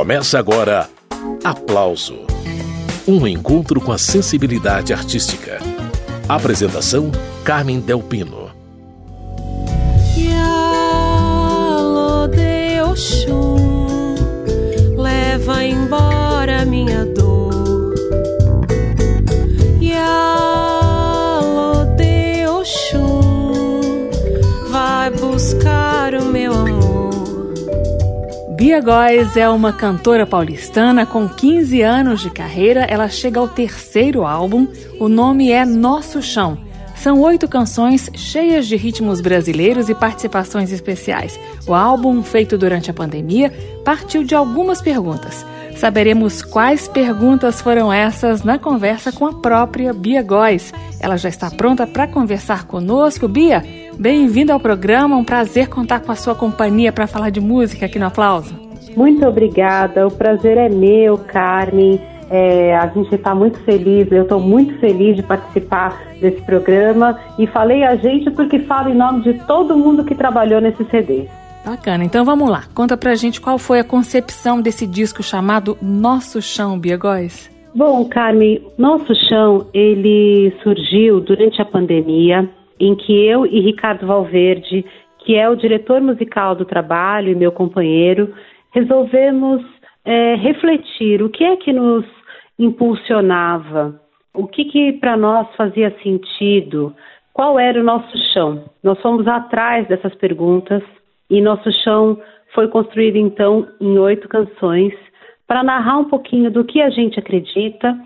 Começa agora Aplauso Um encontro com a sensibilidade artística. Apresentação: Carmen Delpino. Leva embora minha dor. Bia Góes é uma cantora paulistana com 15 anos de carreira. Ela chega ao terceiro álbum. O nome é Nosso Chão. São oito canções cheias de ritmos brasileiros e participações especiais. O álbum, feito durante a pandemia, partiu de algumas perguntas. Saberemos quais perguntas foram essas na conversa com a própria Bia Góes. Ela já está pronta para conversar conosco. Bia, bem-vinda ao programa. Um prazer contar com a sua companhia para falar de música aqui no Aplauso. Muito obrigada. O prazer é meu, Carmen. É, a gente está muito feliz, eu estou muito feliz de participar desse programa e falei a gente porque falo em nome de todo mundo que trabalhou nesse CD. Bacana, então vamos lá. Conta pra gente qual foi a concepção desse disco chamado Nosso Chão, Bia Góes. Bom, Carmen, Nosso Chão, ele surgiu durante a pandemia, em que eu e Ricardo Valverde, que é o diretor musical do trabalho e meu companheiro, resolvemos é, refletir o que é que nos impulsionava, o que, que para nós fazia sentido, qual era o nosso chão. Nós fomos atrás dessas perguntas e nosso chão foi construído então em oito canções para narrar um pouquinho do que a gente acredita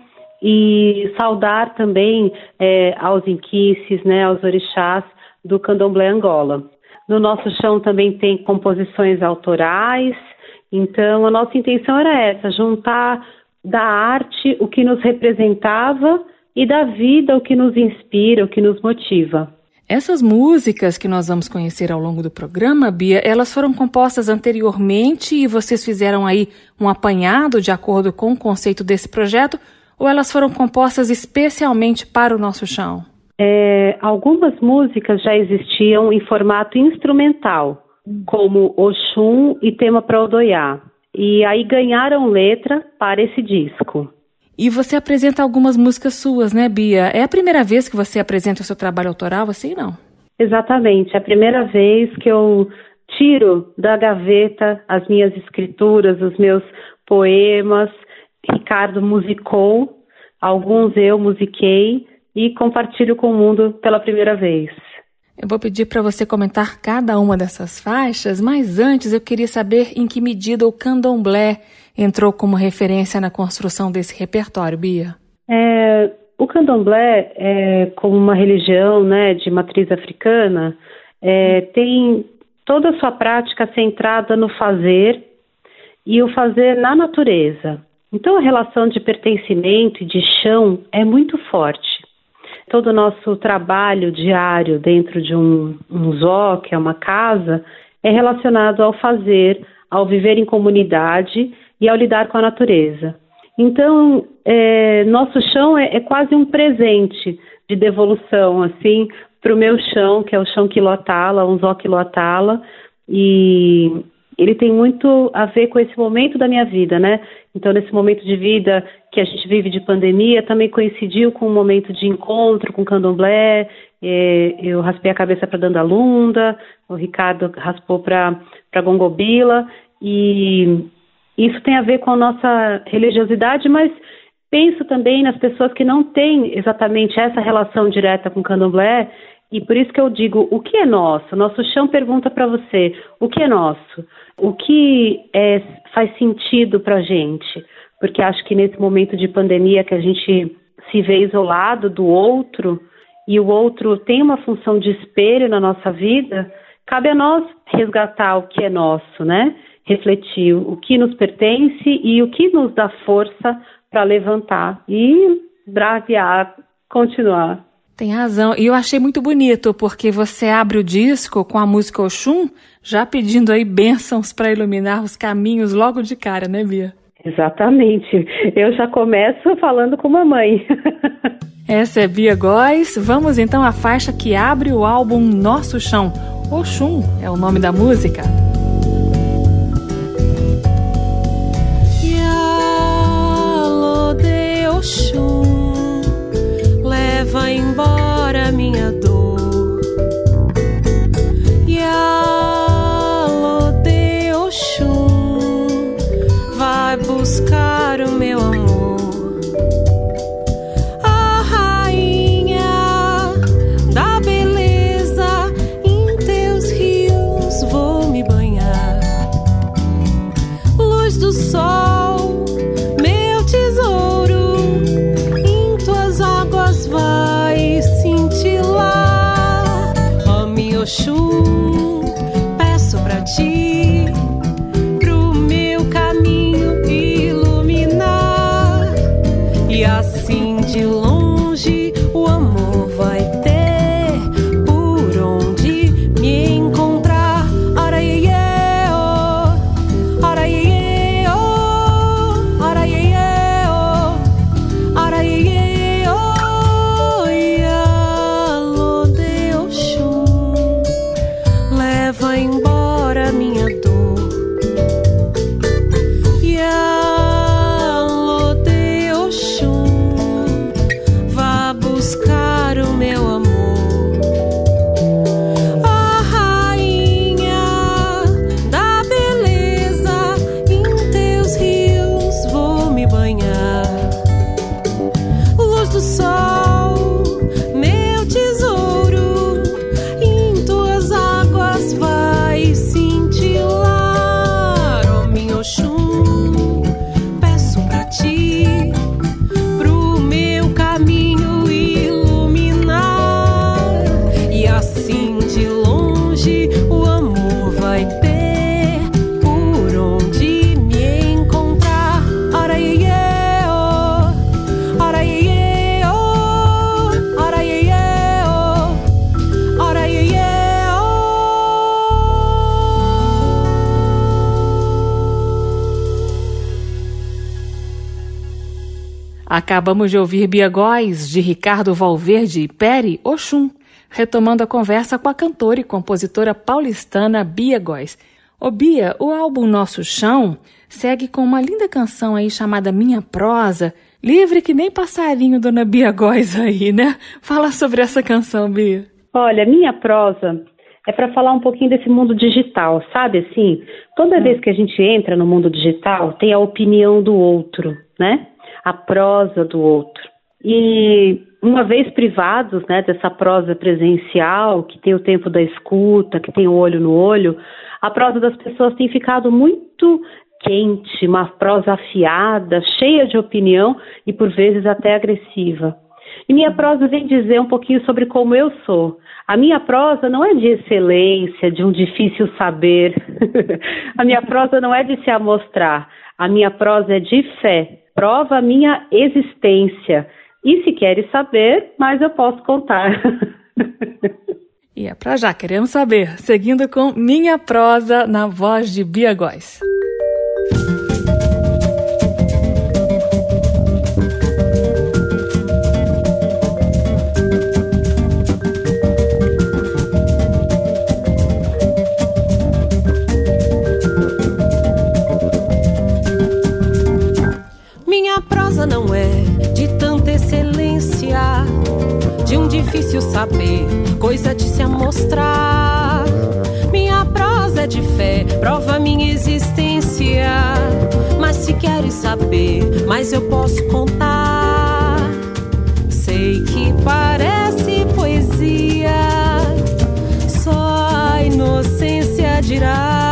e saudar também é, aos inquices, né, aos orixás do candomblé Angola. No nosso chão também tem composições autorais, então a nossa intenção era essa, juntar da arte o que nos representava e da vida o que nos inspira, o que nos motiva. Essas músicas que nós vamos conhecer ao longo do programa, Bia, elas foram compostas anteriormente e vocês fizeram aí um apanhado de acordo com o conceito desse projeto ou elas foram compostas especialmente para o nosso chão? É, algumas músicas já existiam em formato instrumental, como Oxum e Tema para Odoiá e aí ganharam letra para esse disco. E você apresenta algumas músicas suas, né, Bia? É a primeira vez que você apresenta o seu trabalho autoral, assim, não? Exatamente, é a primeira vez que eu tiro da gaveta as minhas escrituras, os meus poemas. Ricardo musicou, alguns eu musiquei e compartilho com o mundo pela primeira vez. Eu vou pedir para você comentar cada uma dessas faixas, mas antes eu queria saber em que medida o candomblé entrou como referência na construção desse repertório, Bia. É, o candomblé, é, como uma religião né, de matriz africana, é, tem toda a sua prática centrada no fazer e o fazer na natureza. Então a relação de pertencimento e de chão é muito forte todo o nosso trabalho diário dentro de um, um zoo, que é uma casa, é relacionado ao fazer, ao viver em comunidade e ao lidar com a natureza. Então, é, nosso chão é, é, quase um presente de devolução, assim, para o meu chão, que é o chão quilotala, um zó quilotala, e ele tem muito a ver com esse momento da minha vida, né? Então, nesse momento de vida que a gente vive de pandemia, também coincidiu com um momento de encontro com candomblé. É, eu raspei a cabeça para Dandalunda, o Ricardo raspou para Gongobila, e isso tem a ver com a nossa religiosidade, mas penso também nas pessoas que não têm exatamente essa relação direta com candomblé, e por isso que eu digo, o que é nosso? Nosso chão pergunta para você, o que é nosso? O que é, faz sentido para gente? Porque acho que nesse momento de pandemia que a gente se vê isolado do outro e o outro tem uma função de espelho na nossa vida, cabe a nós resgatar o que é nosso, né? Refletir o que nos pertence e o que nos dá força para levantar e bravear, continuar. Tem razão. E eu achei muito bonito, porque você abre o disco com a música Oxum, já pedindo aí bênçãos para iluminar os caminhos logo de cara, né, Bia? Exatamente. Eu já começo falando com mamãe. Essa é Bia Góes. Vamos então à faixa que abre o álbum Nosso Chão. Oxum é o nome da música. Oxum, leva embora minha dor. buscar. Assim Acabamos de ouvir Bia Góes, de Ricardo Valverde e Peri Oxum, retomando a conversa com a cantora e compositora paulistana Bia Góes. Ô Bia, o álbum Nosso Chão segue com uma linda canção aí chamada Minha Prosa, livre que nem passarinho, dona Bia Góes aí, né? Fala sobre essa canção, Bia. Olha, Minha Prosa é para falar um pouquinho desse mundo digital, sabe assim? Toda hum. vez que a gente entra no mundo digital, tem a opinião do outro, né? A prosa do outro. E uma vez privados né, dessa prosa presencial, que tem o tempo da escuta, que tem o olho no olho, a prosa das pessoas tem ficado muito quente, uma prosa afiada, cheia de opinião e por vezes até agressiva. E minha prosa vem dizer um pouquinho sobre como eu sou. A minha prosa não é de excelência, de um difícil saber. a minha prosa não é de se amostrar. A minha prosa é de fé, prova a minha existência. E se queres saber, mas eu posso contar. e é pra já, queremos saber. Seguindo com Minha Prosa na voz de Bia Góes. Difícil saber, coisa de se amostrar. Minha prosa é de fé, prova minha existência. Mas se queres saber, mas eu posso contar. Sei que parece poesia, só a inocência dirá.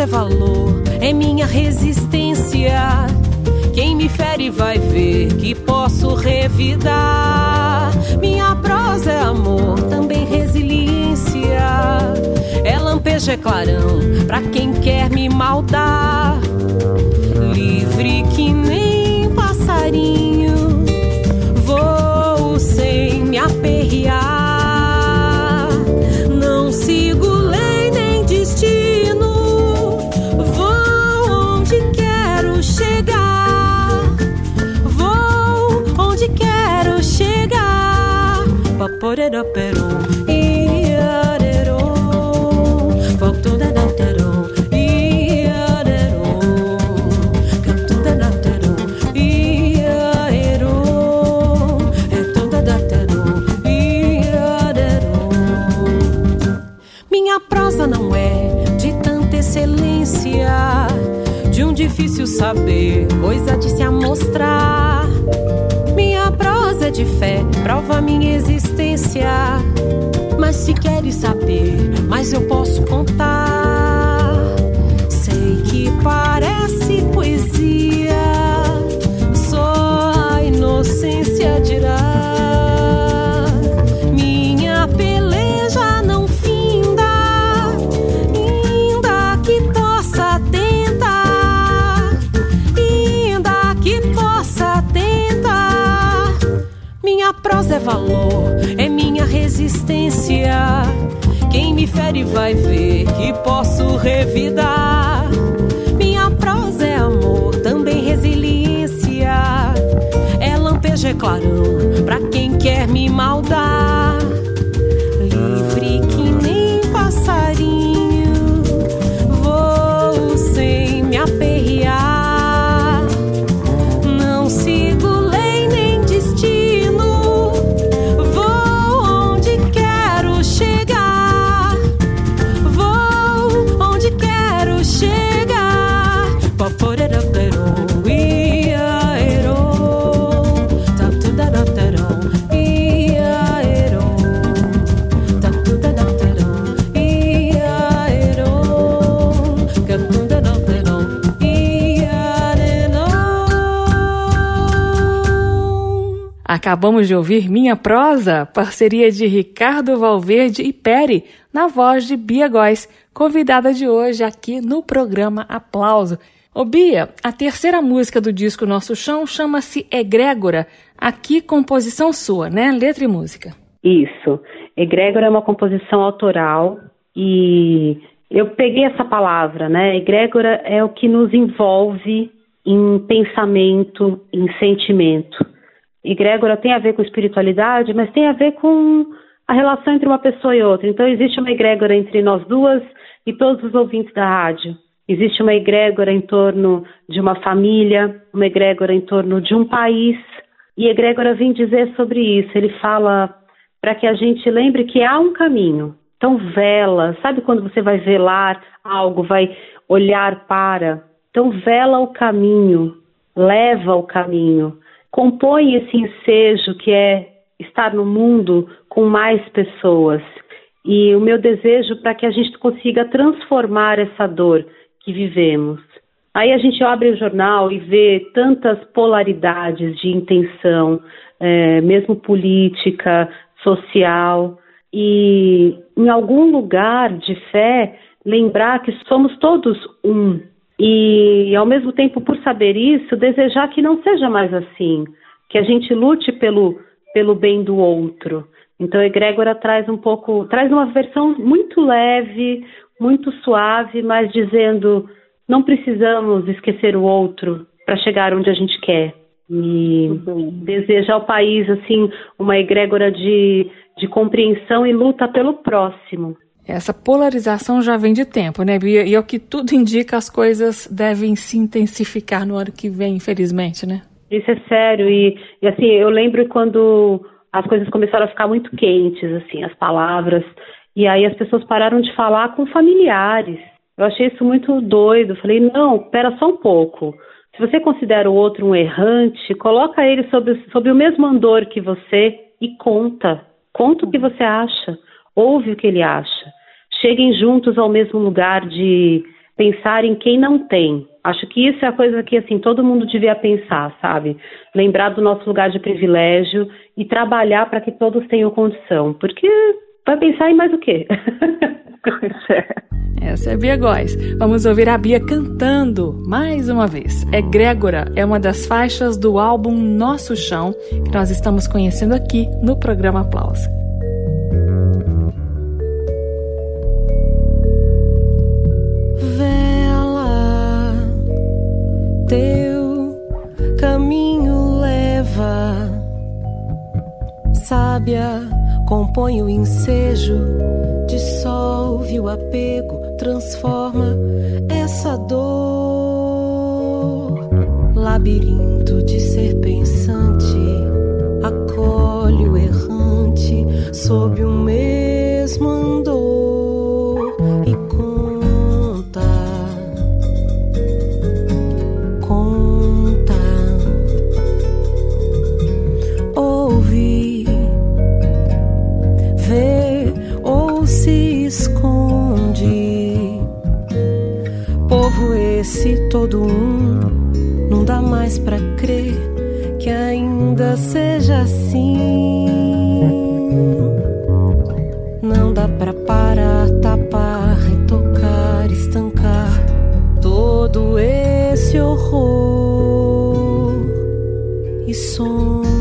É valor, é minha resistência. Quem me fere vai ver que posso revidar. Minha prosa é amor, também resiliência. É lampejo, é clarão, pra quem quer me maldar. Livre que nem passarinho, vou sem me aperrear. Saber, coisa de se amostrar. Minha prosa é de fé, prova minha existência. Mas se queres saber, mas eu posso contar. Quem me fere vai ver que posso revidar. Minha prosa é amor, também resiliência. É lampejo, é clarão, pra quem quer me maldar. Acabamos de ouvir Minha Prosa, parceria de Ricardo Valverde e Peri, na voz de Bia Góes, convidada de hoje aqui no programa Aplauso. Ô Bia, a terceira música do disco Nosso Chão chama-se Egrégora. Aqui, composição sua, né? Letra e música. Isso. Egrégora é uma composição autoral e eu peguei essa palavra, né? Egrégora é o que nos envolve em pensamento, em sentimento egrégora tem a ver com espiritualidade, mas tem a ver com a relação entre uma pessoa e outra. Então, existe uma egrégora entre nós duas e todos os ouvintes da rádio. Existe uma egrégora em torno de uma família, uma egrégora em torno de um país. E egrégora vem dizer sobre isso. Ele fala para que a gente lembre que há um caminho. Então, vela. Sabe quando você vai velar algo, vai olhar para? Então, vela o caminho, leva o caminho compõe esse ensejo que é estar no mundo com mais pessoas. E o meu desejo para que a gente consiga transformar essa dor que vivemos. Aí a gente abre o jornal e vê tantas polaridades de intenção, é, mesmo política, social, e em algum lugar de fé, lembrar que somos todos um, e, ao mesmo tempo, por saber isso, desejar que não seja mais assim, que a gente lute pelo, pelo bem do outro. Então, a egrégora traz um pouco, traz uma versão muito leve, muito suave, mas dizendo não precisamos esquecer o outro para chegar onde a gente quer. E uhum. deseja ao país assim uma egrégora de, de compreensão e luta pelo próximo. Essa polarização já vem de tempo, né, Bia? E é o que tudo indica, as coisas devem se intensificar no ano que vem, infelizmente, né? Isso é sério. E, e assim, eu lembro quando as coisas começaram a ficar muito quentes, assim, as palavras. E aí as pessoas pararam de falar com familiares. Eu achei isso muito doido. Falei, não, espera só um pouco. Se você considera o outro um errante, coloca ele sob, sob o mesmo andor que você e conta. Conta o que você acha. Ouve o que ele acha cheguem juntos ao mesmo lugar de pensar em quem não tem. Acho que isso é a coisa que assim todo mundo devia pensar, sabe? Lembrar do nosso lugar de privilégio e trabalhar para que todos tenham condição, porque vai pensar em mais o quê? Essa é a Bia Góes. Vamos ouvir a Bia cantando mais uma vez. É Grégora, é uma das faixas do álbum Nosso Chão, que nós estamos conhecendo aqui no programa Aplauso. Teu caminho leva. Sábia compõe o ensejo, dissolve o apego, transforma essa dor. Labirinto de ser pensante, acolhe o errante sob o mesmo andor um, não dá mais pra crer que ainda seja assim. Não dá pra parar, tapar, retocar, estancar todo esse horror e som.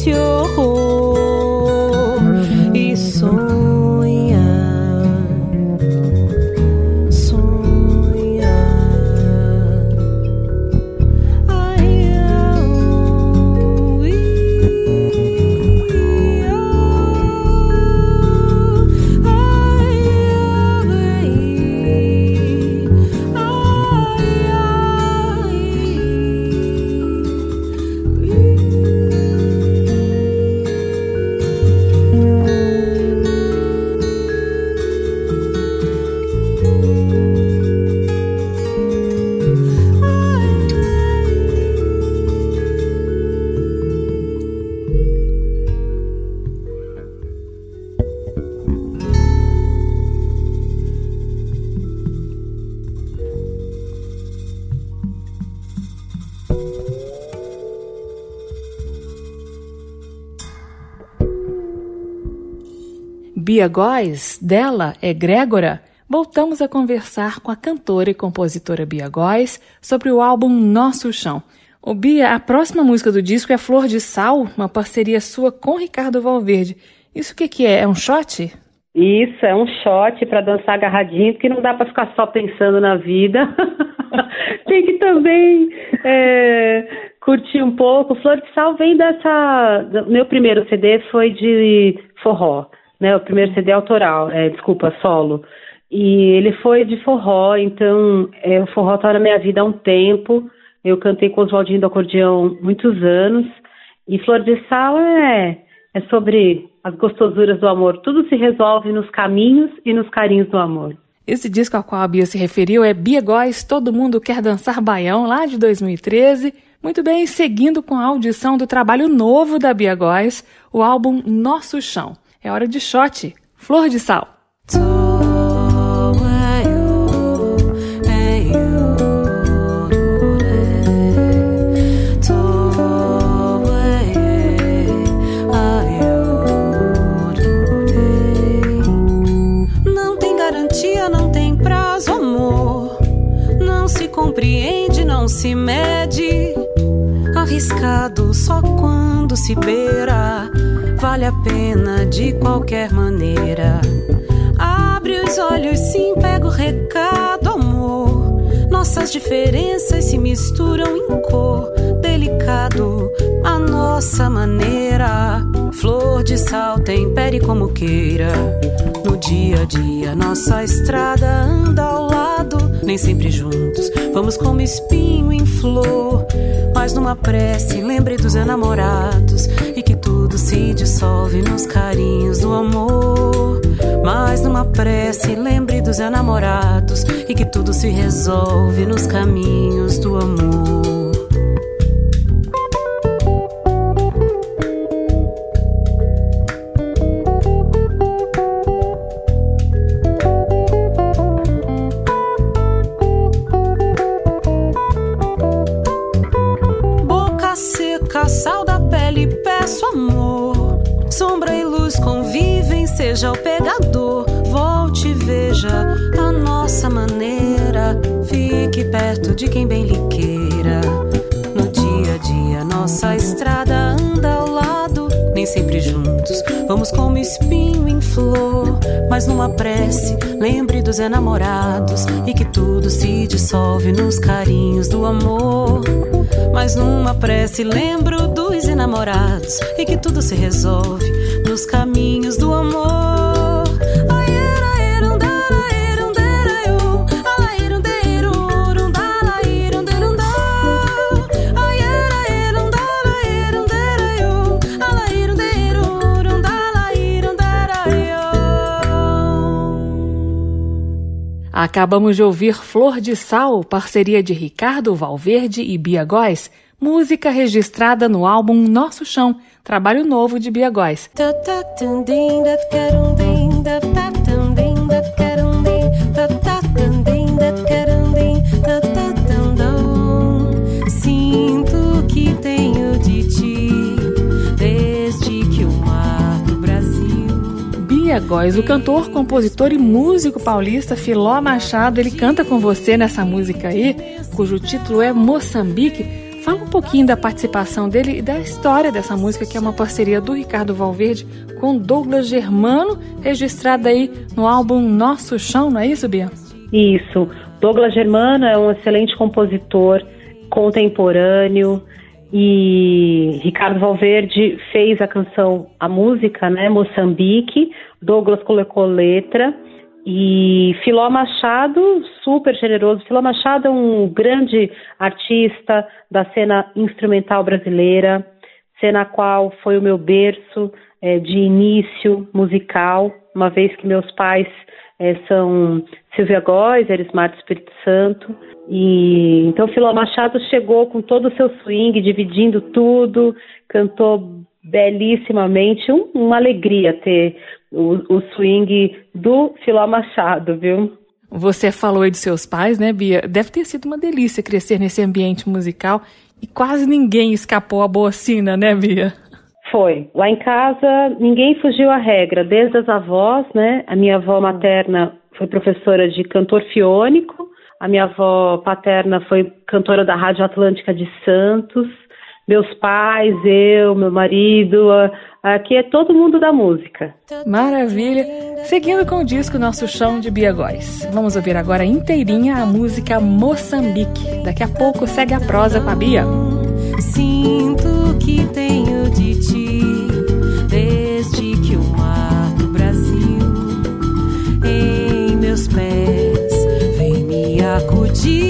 Esse Bia Góes, dela é Grégora, voltamos a conversar com a cantora e compositora Bia Góes sobre o álbum Nosso Chão. O Bia, a próxima música do disco é Flor de Sal, uma parceria sua com Ricardo Valverde. Isso o que, que é? É um shot? Isso, é um shot para dançar agarradinho, porque não dá para ficar só pensando na vida. Tem que também é, curtir um pouco. Flor de Sal vem dessa. Meu primeiro CD foi de forró né? O primeiro CD autoral, é, desculpa, solo. E ele foi de forró, então é, o forró está na minha vida há um tempo. Eu cantei com Oswaldinho do acordeão muitos anos. E Flor de Sal é, é sobre as gostosuras do amor. Tudo se resolve nos caminhos e nos carinhos do amor. Esse disco ao qual a Bia se referiu é Bia Góes, Todo Mundo Quer Dançar Baião, lá de 2013. Muito bem, seguindo com a audição do trabalho novo da Bia Góes, o álbum Nosso Chão. É hora de shot. Flor de sal. Não tem garantia, não tem prazo, amor. Não se compreende, não se mede. Arriscado só quando se beira vale a pena de qualquer maneira. Abre os olhos, sim, pega o recado, amor. Nossas diferenças se misturam em cor, delicado, a nossa maneira. Flor de sal, tempere como queira. No dia a dia, nossa estrada anda ao lado, nem sempre juntos. Vamos como espinho em flor. Mas numa prece, lembre dos enamorados e que tudo se dissolve nos carinhos do amor. Mas numa prece, lembre dos enamorados e que tudo se resolve nos caminhos do amor. Prece, lembre dos enamorados e que tudo se dissolve nos carinhos do amor. Mas numa prece lembro dos enamorados e que tudo se resolve nos caminhos do amor. Acabamos de ouvir Flor de Sal, parceria de Ricardo Valverde e Bia Góes, música registrada no álbum Nosso Chão, trabalho novo de Bia Góes. O cantor, compositor e músico paulista Filó Machado, ele canta com você nessa música aí, cujo título é Moçambique. Fala um pouquinho da participação dele e da história dessa música, que é uma parceria do Ricardo Valverde com Douglas Germano, registrada aí no álbum Nosso Chão, não é isso, Bia? Isso. Douglas Germano é um excelente compositor contemporâneo, e Ricardo Valverde fez a canção, a música, né, Moçambique, Douglas colocou letra e Filó Machado, super generoso. Filó Machado é um grande artista da cena instrumental brasileira, cena qual foi o meu berço é, de início musical, uma vez que meus pais é, são Silvia Góes, Erismar do Espírito Santo. E então Filó Machado chegou com todo o seu swing, dividindo tudo, cantou belíssimamente, um, uma alegria ter o, o swing do Filó Machado, viu? Você falou aí dos seus pais, né, Bia? Deve ter sido uma delícia crescer nesse ambiente musical e quase ninguém escapou à bocina, né, Bia? Foi. Lá em casa, ninguém fugiu à regra, desde as avós, né? A minha avó materna foi professora de cantor fiônico, a minha avó paterna foi cantora da Rádio Atlântica de Santos, meus pais, eu, meu marido, aqui é todo mundo da música. Maravilha! Seguindo com o disco Nosso Chão de Bia Góes. Vamos ouvir agora inteirinha a música Moçambique. Daqui a pouco segue a prosa com a Bia. Sinto que tenho de ti desde que o mar do Brasil em meus pés vem me acudir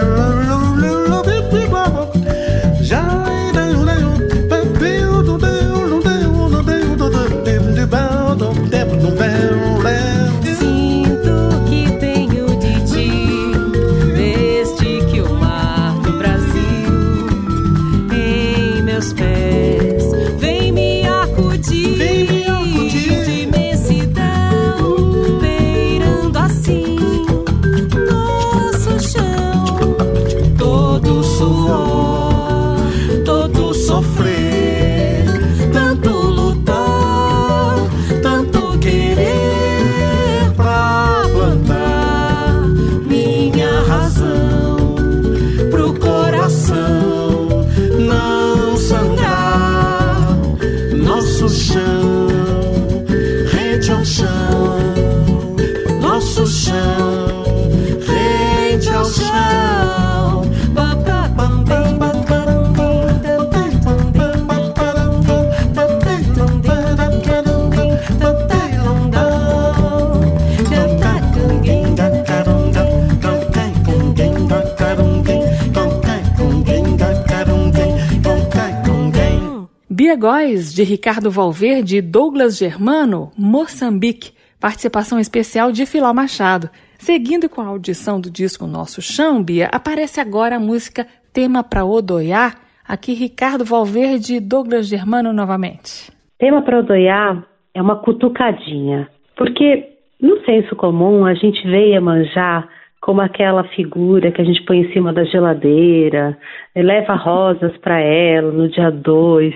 de Ricardo Valverde e Douglas Germano, Moçambique, participação especial de Filó Machado. Seguindo com a audição do disco Nosso Chão, Bia, aparece agora a música Tema para Odoiar, aqui Ricardo Valverde e Douglas Germano novamente. Tema para Odoiar é uma cutucadinha, porque no senso comum a gente vê manjar como aquela figura que a gente põe em cima da geladeira, leva rosas para ela no dia 2,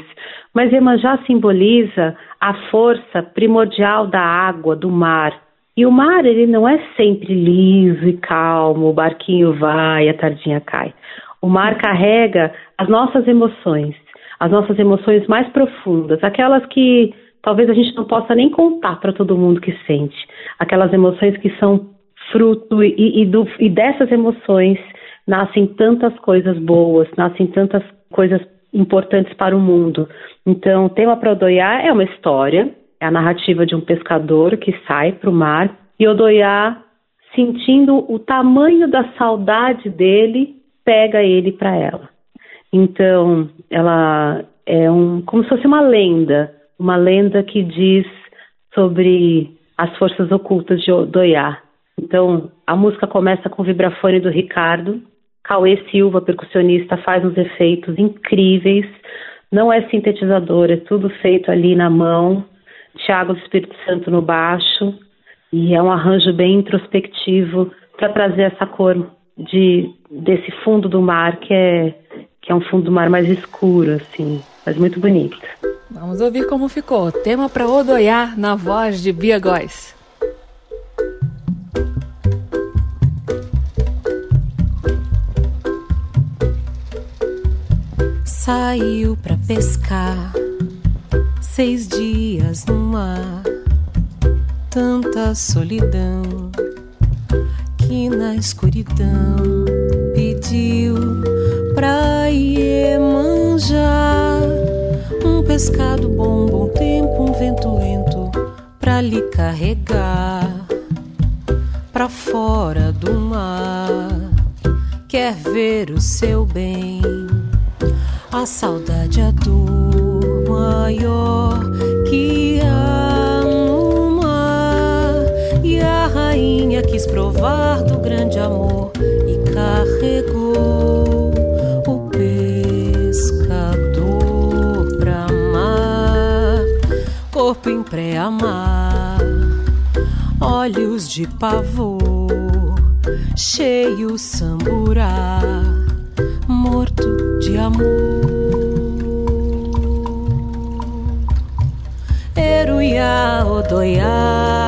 mas Iemanjá simboliza a força primordial da água, do mar. E o mar, ele não é sempre liso e calmo, o barquinho vai, a tardinha cai. O mar carrega as nossas emoções, as nossas emoções mais profundas, aquelas que talvez a gente não possa nem contar para todo mundo que sente, aquelas emoções que são fruto e, e, do, e dessas emoções nascem tantas coisas boas, nascem tantas coisas importantes para o mundo. Então, o tema para Odoiá é uma história, é a narrativa de um pescador que sai para o mar e Odoiá, sentindo o tamanho da saudade dele, pega ele para ela. Então, ela é um, como se fosse uma lenda, uma lenda que diz sobre as forças ocultas de Odoiá. Então, a música começa com o vibrafone do Ricardo, Cauê Silva, percussionista, faz uns efeitos incríveis. Não é sintetizador, é tudo feito ali na mão. Tiago do Espírito Santo no baixo. E é um arranjo bem introspectivo para trazer essa cor de, desse fundo do mar, que é, que é um fundo do mar mais escuro, assim, mas muito bonito. Vamos ouvir como ficou. Tema para Odoiar na voz de Bia Góes. Saiu pra pescar. Seis dias no mar, tanta solidão que na escuridão pediu pra manjar. Um pescado bom, bom tempo, um vento lento pra lhe carregar pra fora do mar. Quer ver o seu bem a saudade, a dor maior que há no mar. E a rainha quis provar do grande amor e carregou o pescador pra mar. Corpo em pré-amar, olhos de pavor, cheio samburá morto de amor. Odoiá,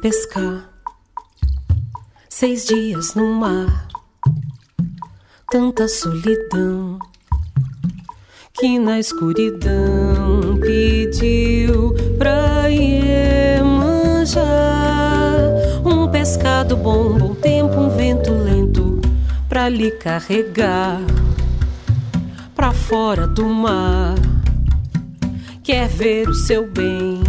pescar. Seis dias no mar, tanta solidão que na escuridão pediu pra manjar. Um pescado bom, bom tempo, um vento lento pra lhe carregar pra fora do mar. Quer ver o seu bem,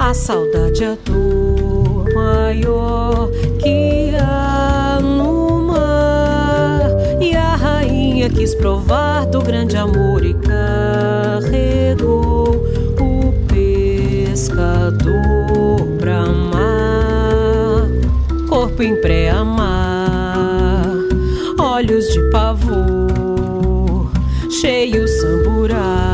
a saudade, a dor maior que há no mar. E a rainha quis provar do grande amor e carregou o pescador pra amar. Corpo em pré-amar, olhos de pavor, cheio samburá,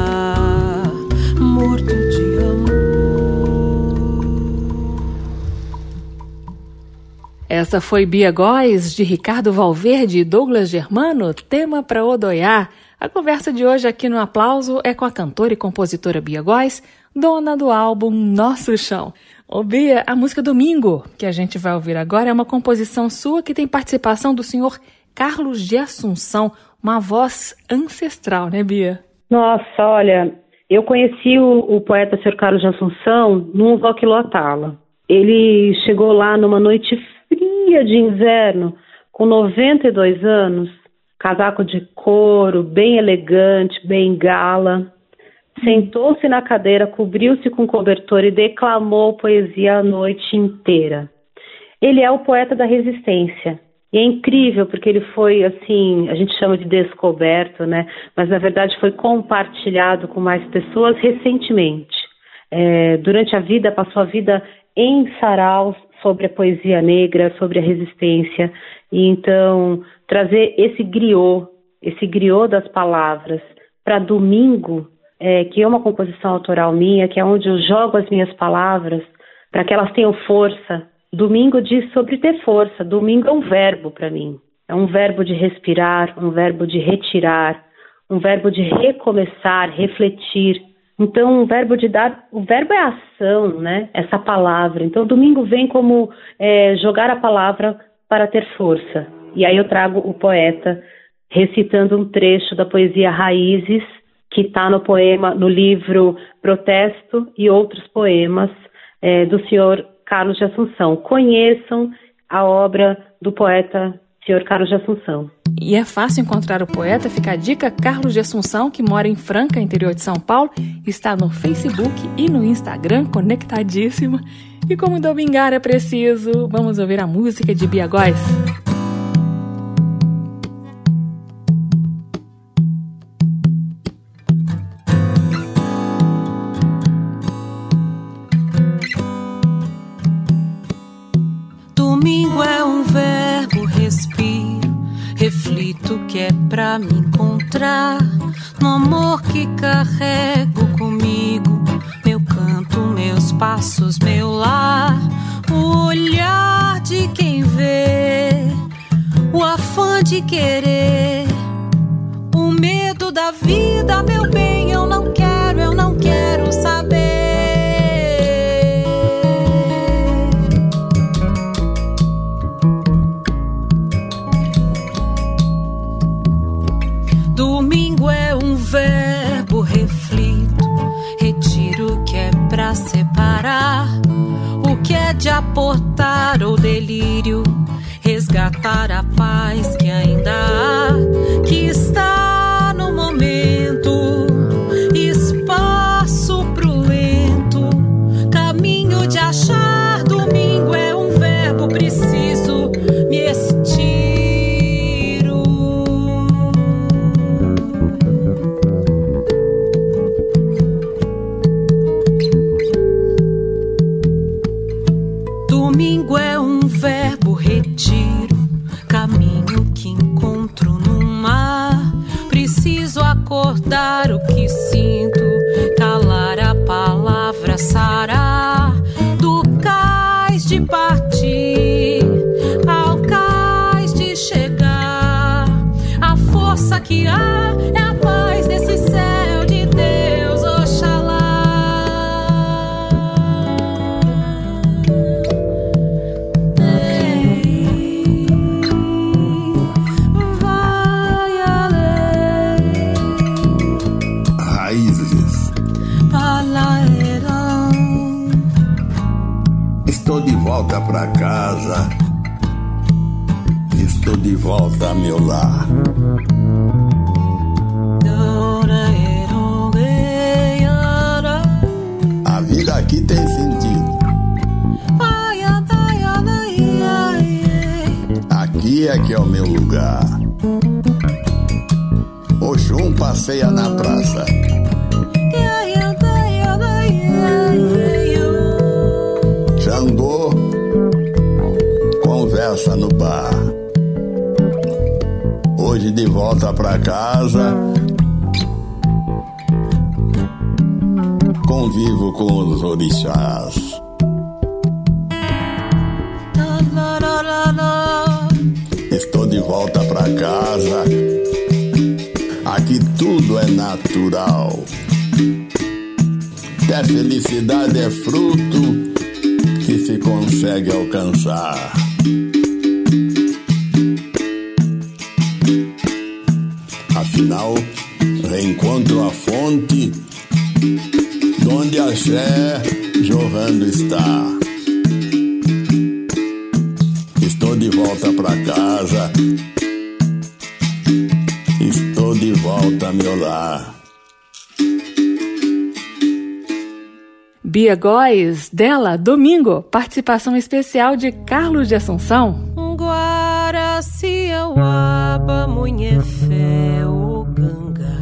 Essa foi Bia Góes, de Ricardo Valverde e Douglas Germano, tema para Odoiá. A conversa de hoje aqui no Aplauso é com a cantora e compositora Bia Góes, dona do álbum Nosso Chão. Ô Bia, a música Domingo, que a gente vai ouvir agora, é uma composição sua que tem participação do senhor Carlos de Assunção, uma voz ancestral, né, Bia? Nossa, olha, eu conheci o, o poeta Sr. Carlos de Assunção num Voquilotala. Ele chegou lá numa noite fria de inverno, com 92 anos, casaco de couro, bem elegante, bem gala. Sentou-se na cadeira, cobriu-se com cobertor e declamou poesia a noite inteira. Ele é o poeta da resistência. E é incrível porque ele foi assim, a gente chama de descoberto, né? Mas na verdade foi compartilhado com mais pessoas recentemente. É, durante a vida, passou a vida em saraus sobre a poesia negra, sobre a resistência. E então, trazer esse griot, esse griot das palavras, para domingo, é, que é uma composição autoral minha, que é onde eu jogo as minhas palavras, para que elas tenham força. Domingo diz sobre ter força. Domingo é um verbo para mim. É um verbo de respirar, um verbo de retirar, um verbo de recomeçar, refletir, então, o verbo de dar, o verbo é ação, né? Essa palavra. Então, domingo vem como é, jogar a palavra para ter força. E aí eu trago o poeta recitando um trecho da poesia Raízes, que está no poema, no livro Protesto e outros poemas é, do senhor Carlos de Assunção. Conheçam a obra do poeta senhor Carlos de Assunção. E é fácil encontrar o poeta, fica a dica, Carlos de Assunção, que mora em Franca, interior de São Paulo, está no Facebook e no Instagram, conectadíssimo. E como domingar é preciso, vamos ouvir a música de Bia Góes. Pra me encontrar. No amor que carrego comigo, meu canto, meus passos, meu lar, o olhar de quem vê, o afã de querer, resgatar a paz Acordar o que sinto, calar a palavra, sarar do cais de partir ao cais de chegar. A força que há de volta a meu lar. A vida aqui tem sentido. Aqui é que é o meu lugar. Oxum passeia na praça. De volta pra casa. Convivo com os orixás. Estou de volta pra casa. Aqui tudo é natural. A felicidade é fruto que se consegue alcançar. Afinal, reencontro a fonte, donde a Xé jorrando está. Estou de volta pra casa, estou de volta meu lar. Bia Góes, dela, domingo, participação especial de Carlos de Assunção. Guaraciauaba, Munhefé, Oganga.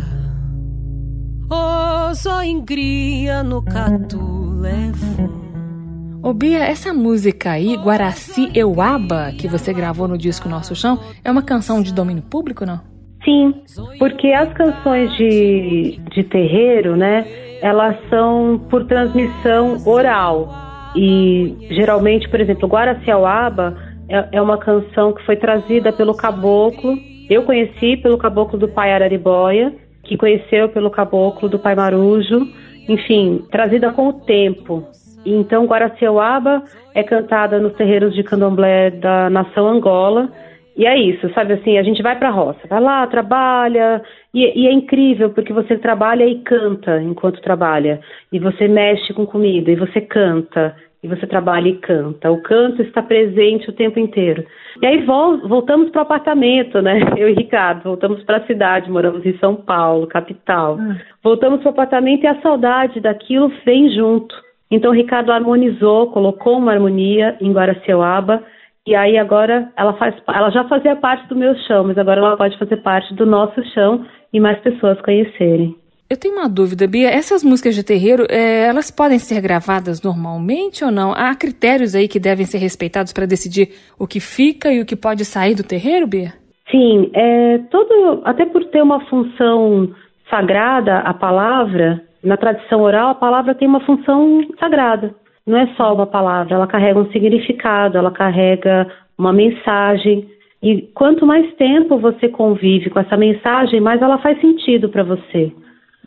Ozo ingria no catu levo. Ô Bia, essa música aí, Guaraci Euaba, que você gravou no disco Nosso Chão, é uma canção de domínio público, não? Sim, porque as canções de, de terreiro, né, elas são por transmissão oral. E geralmente, por exemplo, Guaraciauaba é, é uma canção que foi trazida pelo caboclo. Eu conheci pelo caboclo do pai Araribóia, que conheceu pelo caboclo do pai Marujo. Enfim, trazida com o tempo. Então, Guaraciauaba é cantada nos terreiros de candomblé da nação Angola. E é isso, sabe assim, a gente vai pra roça, vai lá, trabalha, e, e, é incrível porque você trabalha e canta enquanto trabalha, e você mexe com comida, e você canta, e você trabalha e canta. O canto está presente o tempo inteiro. E aí vol voltamos para o apartamento, né? Eu e Ricardo, voltamos para a cidade, moramos em São Paulo, capital. Ah. Voltamos para o apartamento e a saudade daquilo vem junto. Então o Ricardo harmonizou, colocou uma harmonia em Guaraciauaba e aí agora ela faz, ela já fazia parte do meu chão, mas agora ela pode fazer parte do nosso chão e mais pessoas conhecerem. Eu tenho uma dúvida, Bia. Essas músicas de terreiro, é, elas podem ser gravadas normalmente ou não? Há critérios aí que devem ser respeitados para decidir o que fica e o que pode sair do terreiro, Bia? Sim, é, todo, até por ter uma função sagrada, a palavra, na tradição oral, a palavra tem uma função sagrada não é só uma palavra, ela carrega um significado, ela carrega uma mensagem. E quanto mais tempo você convive com essa mensagem, mais ela faz sentido para você.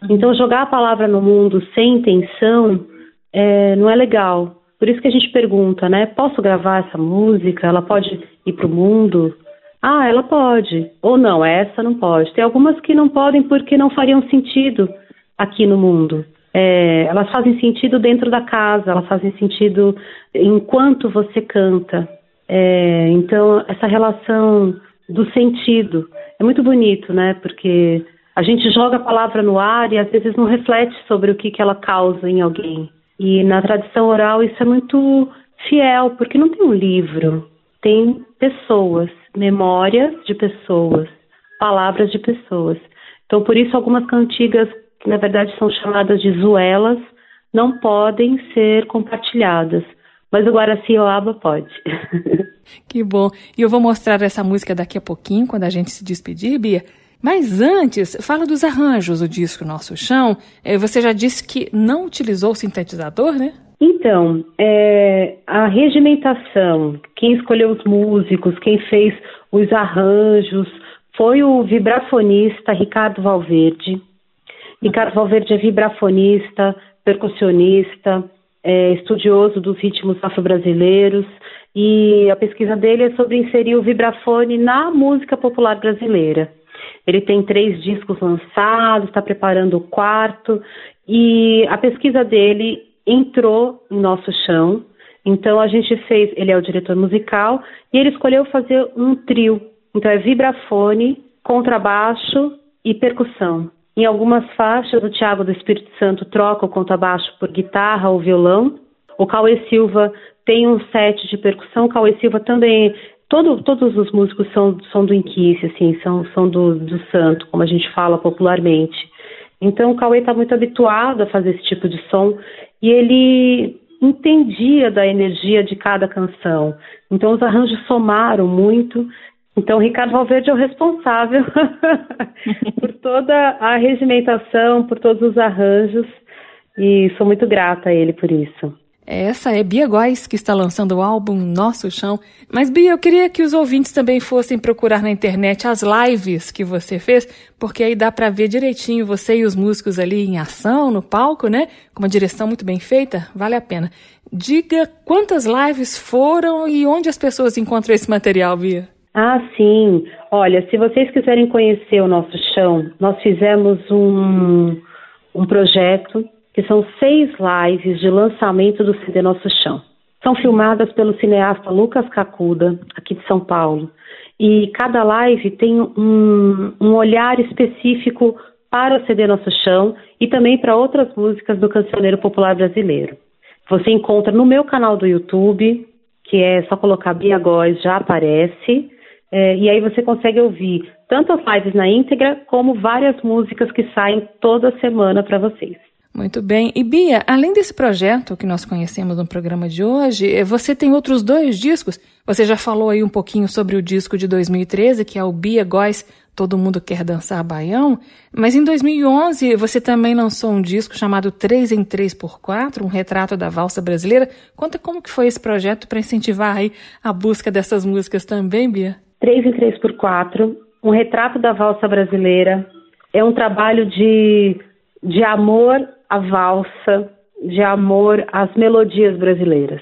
Então, jogar a palavra no mundo sem intenção é, não é legal. Por isso que a gente pergunta, né? Posso gravar essa música? Ela pode ir para o mundo? Ah, ela pode. Ou não, essa não pode. Tem algumas que não podem porque não fariam sentido aqui no mundo é, elas fazem sentido dentro da casa, elas fazem sentido enquanto você canta. É, então, essa relação do sentido é muito bonito, né? Porque a gente joga a palavra no ar e às vezes não reflete sobre o que, que ela causa em alguém. E na tradição oral isso é muito fiel, porque não tem um livro, tem pessoas, memórias de pessoas, palavras de pessoas. Então, por isso, algumas cantigas que na verdade são chamadas de zuelas, não podem ser compartilhadas. Mas o Guaracioaba pode. que bom. E eu vou mostrar essa música daqui a pouquinho, quando a gente se despedir, Bia. Mas antes, fala dos arranjos do disco Nosso Chão. É, você já disse que não utilizou o sintetizador, né? Então, é, a regimentação, quem escolheu os músicos, quem fez os arranjos, foi o vibrafonista Ricardo Valverde. Ricardo Valverde é vibrafonista, percussionista, é estudioso dos ritmos afro-brasileiros e a pesquisa dele é sobre inserir o vibrafone na música popular brasileira. Ele tem três discos lançados, está preparando o quarto e a pesquisa dele entrou em nosso chão. Então a gente fez, ele é o diretor musical e ele escolheu fazer um trio. Então é vibrafone, contrabaixo e percussão. Em algumas faixas, o Tiago do Espírito Santo troca o contrabaixo por guitarra ou violão. O Cauê Silva tem um set de percussão. O Cauê Silva também todo, todos os músicos são, são do Inquice, assim, são, são do, do santo, como a gente fala popularmente. Então o Cauê está muito habituado a fazer esse tipo de som e ele entendia da energia de cada canção. Então os arranjos somaram muito. Então o Ricardo Valverde é o responsável por toda a regimentação, por todos os arranjos e sou muito grata a ele por isso. Essa é Bia Góes, que está lançando o álbum Nosso Chão. Mas, Bia, eu queria que os ouvintes também fossem procurar na internet as lives que você fez, porque aí dá para ver direitinho você e os músicos ali em ação, no palco, né? Com uma direção muito bem feita, vale a pena. Diga quantas lives foram e onde as pessoas encontram esse material, Bia. Ah, sim. Olha, se vocês quiserem conhecer o Nosso Chão, nós fizemos um, um projeto que são seis lives de lançamento do CD Nosso Chão. São filmadas pelo cineasta Lucas Cacuda, aqui de São Paulo. E cada live tem um, um olhar específico para o CD Nosso Chão e também para outras músicas do cancioneiro popular brasileiro. Você encontra no meu canal do YouTube, que é só colocar Bia Góes, já aparece. É, e aí você consegue ouvir tanto as lives na íntegra, como várias músicas que saem toda semana para vocês. Muito bem. E Bia, além desse projeto que nós conhecemos no programa de hoje, eh, você tem outros dois discos. Você já falou aí um pouquinho sobre o disco de 2013, que é o Bia Góes, Todo Mundo Quer Dançar Baião. Mas em 2011 você também lançou um disco chamado 3 em 3 por 4 um retrato da valsa brasileira. Conta como que foi esse projeto para incentivar aí a busca dessas músicas também, Bia. 3 em 3 por 4 um retrato da valsa brasileira. É um trabalho de, de amor a valsa, de amor às melodias brasileiras.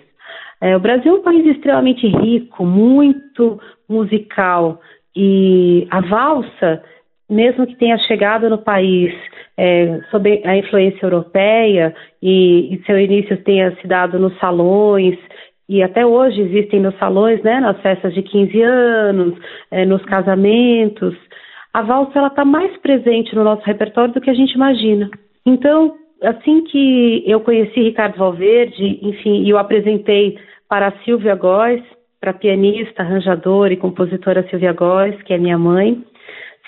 É, o Brasil é um país extremamente rico, muito musical, e a valsa, mesmo que tenha chegado no país é, sob a influência europeia e, e, seu início tenha se dado nos salões, e até hoje existem nos salões, né, nas festas de 15 anos, é, nos casamentos, a valsa ela está mais presente no nosso repertório do que a gente imagina. Então, assim que eu conheci Ricardo Valverde, enfim, eu apresentei para a Silvia Góes, para a pianista, arranjadora e compositora Silvia Góes, que é minha mãe,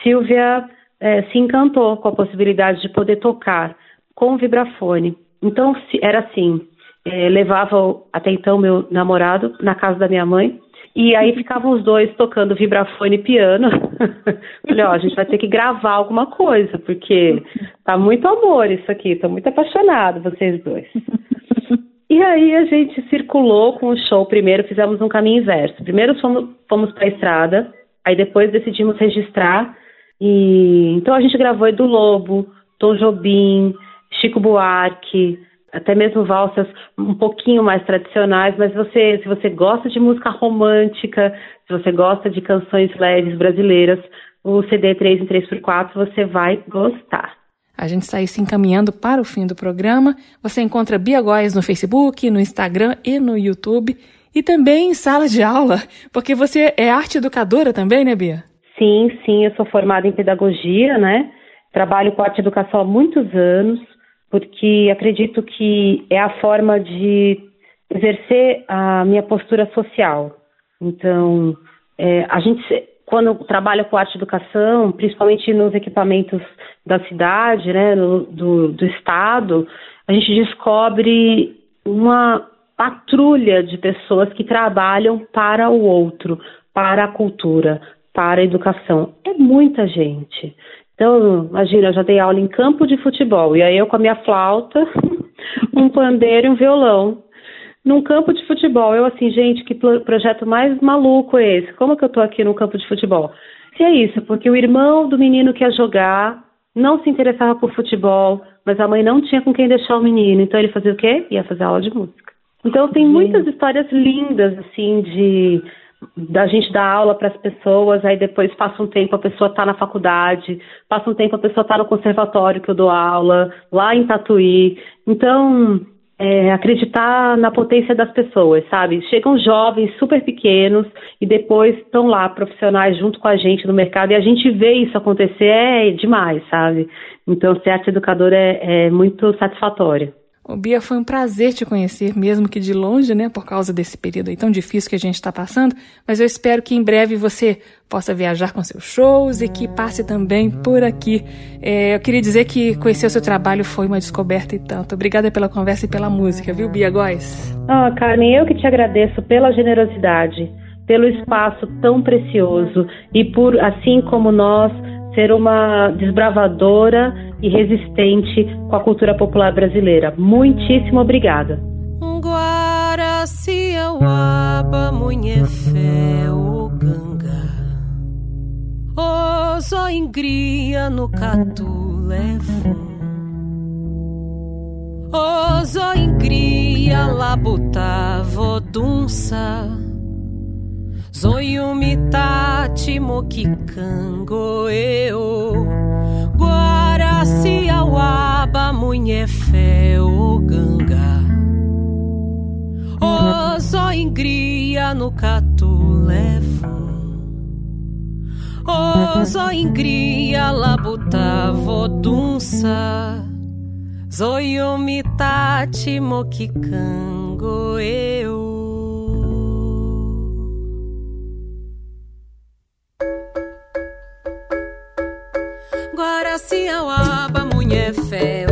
Silvia é, se encantou com a possibilidade de poder tocar com vibrafone. Então, era assim, é, levava até então meu namorado na casa da minha mãe, e aí ficavam os dois tocando vibrafone e piano. Falei, ó, a gente vai ter que gravar alguma coisa, porque tá muito amor isso aqui, tô muito apaixonado, vocês dois. E aí a gente circulou com o show primeiro, fizemos um caminho inverso. Primeiro fomos, fomos para a estrada, aí depois decidimos registrar. E então a gente gravou Edu Lobo, Tom Jobim, Chico Buarque, até mesmo valsas um pouquinho mais tradicionais, mas você, se você gosta de música romântica, se você gosta de canções leves brasileiras, o CD 3 em 3x4 você vai gostar. A gente está aí se encaminhando para o fim do programa. Você encontra Bia Góes no Facebook, no Instagram e no YouTube. E também em sala de aula, porque você é arte educadora também, né, Bia? Sim, sim, eu sou formada em pedagogia, né? Trabalho com arte educação há muitos anos porque acredito que é a forma de exercer a minha postura social. Então, é, a gente, quando trabalha com arte e educação, principalmente nos equipamentos da cidade, né, no, do, do estado, a gente descobre uma patrulha de pessoas que trabalham para o outro, para a cultura, para a educação. É muita gente. Então, imagina, eu já dei aula em campo de futebol, e aí eu com a minha flauta, um pandeiro e um violão, num campo de futebol. Eu assim, gente, que projeto mais maluco é esse? Como que eu tô aqui no campo de futebol? E é isso, porque o irmão do menino que ia jogar não se interessava por futebol, mas a mãe não tinha com quem deixar o menino, então ele fazia o quê? Ia fazer aula de música. Então tem muitas histórias lindas, assim, de da gente dar aula para as pessoas, aí depois passa um tempo a pessoa está na faculdade, passa um tempo a pessoa está no conservatório que eu dou aula, lá em Tatuí. Então, é, acreditar na potência das pessoas, sabe? Chegam jovens super pequenos e depois estão lá profissionais junto com a gente no mercado e a gente vê isso acontecer é demais, sabe? Então, ser arte educadora é, é muito satisfatório. O Bia, foi um prazer te conhecer, mesmo que de longe, né, por causa desse período aí tão difícil que a gente está passando, mas eu espero que em breve você possa viajar com seus shows e que passe também por aqui. É, eu queria dizer que conhecer o seu trabalho foi uma descoberta e tanto. Obrigada pela conversa e pela música, viu, Bia Góes? Ah, Carmen, eu que te agradeço pela generosidade, pelo espaço tão precioso e por, assim como nós, ser uma desbravadora e resistente com a cultura popular brasileira. Muitíssimo obrigada. Ozo ingria no catu Zoyumitati mokikango eu Guaraciauaba munhefé o ganga. Ozo ingria no catu levo Ozo ingria labuta vodunça Mokikango eu Guaraciauaba, mulher fé,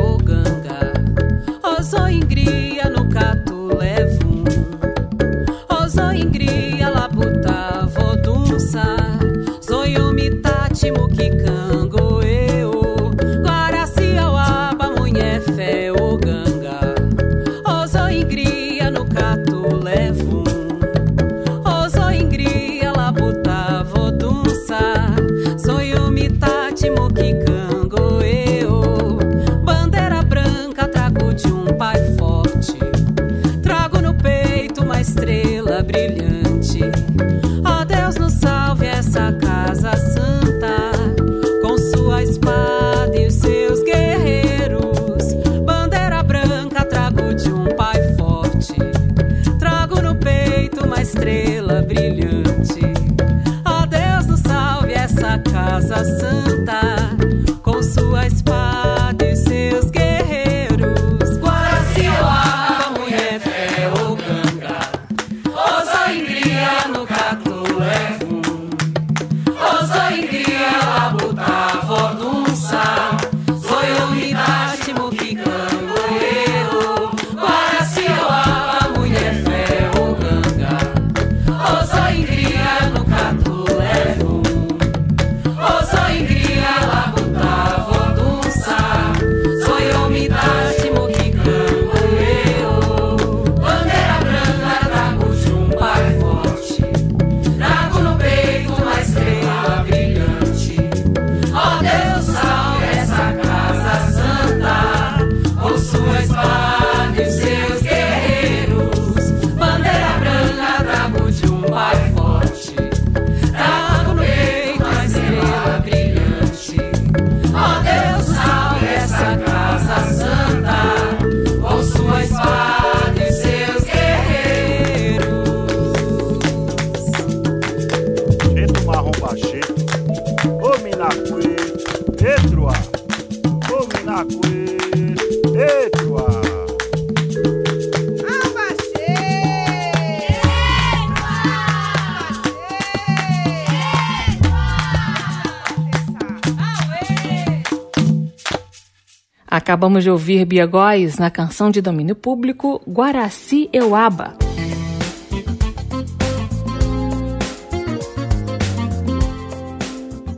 Acabamos de ouvir Bia Góes na canção de domínio público Guaraci Euaba.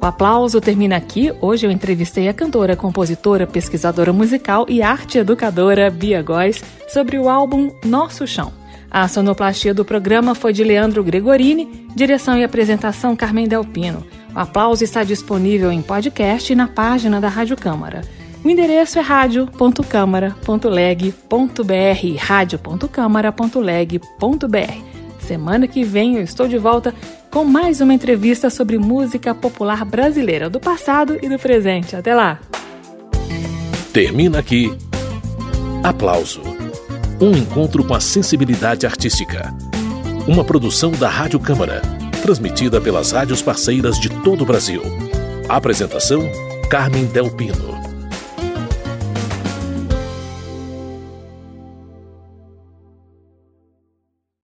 O aplauso termina aqui. Hoje eu entrevistei a cantora, compositora, pesquisadora musical e arte educadora Bia Góes sobre o álbum Nosso Chão. A sonoplastia do programa foi de Leandro Gregorini, direção e apresentação Carmen Delpino. O aplauso está disponível em podcast e na página da Rádio Câmara. O endereço é radio.câmara.leg.br, radio.câmara.leg.br. Semana que vem eu estou de volta com mais uma entrevista sobre música popular brasileira do passado e do presente. Até lá! Termina aqui. Aplauso. Um encontro com a sensibilidade artística. Uma produção da Rádio Câmara, transmitida pelas rádios parceiras de todo o Brasil. Apresentação: Carmen Delpino.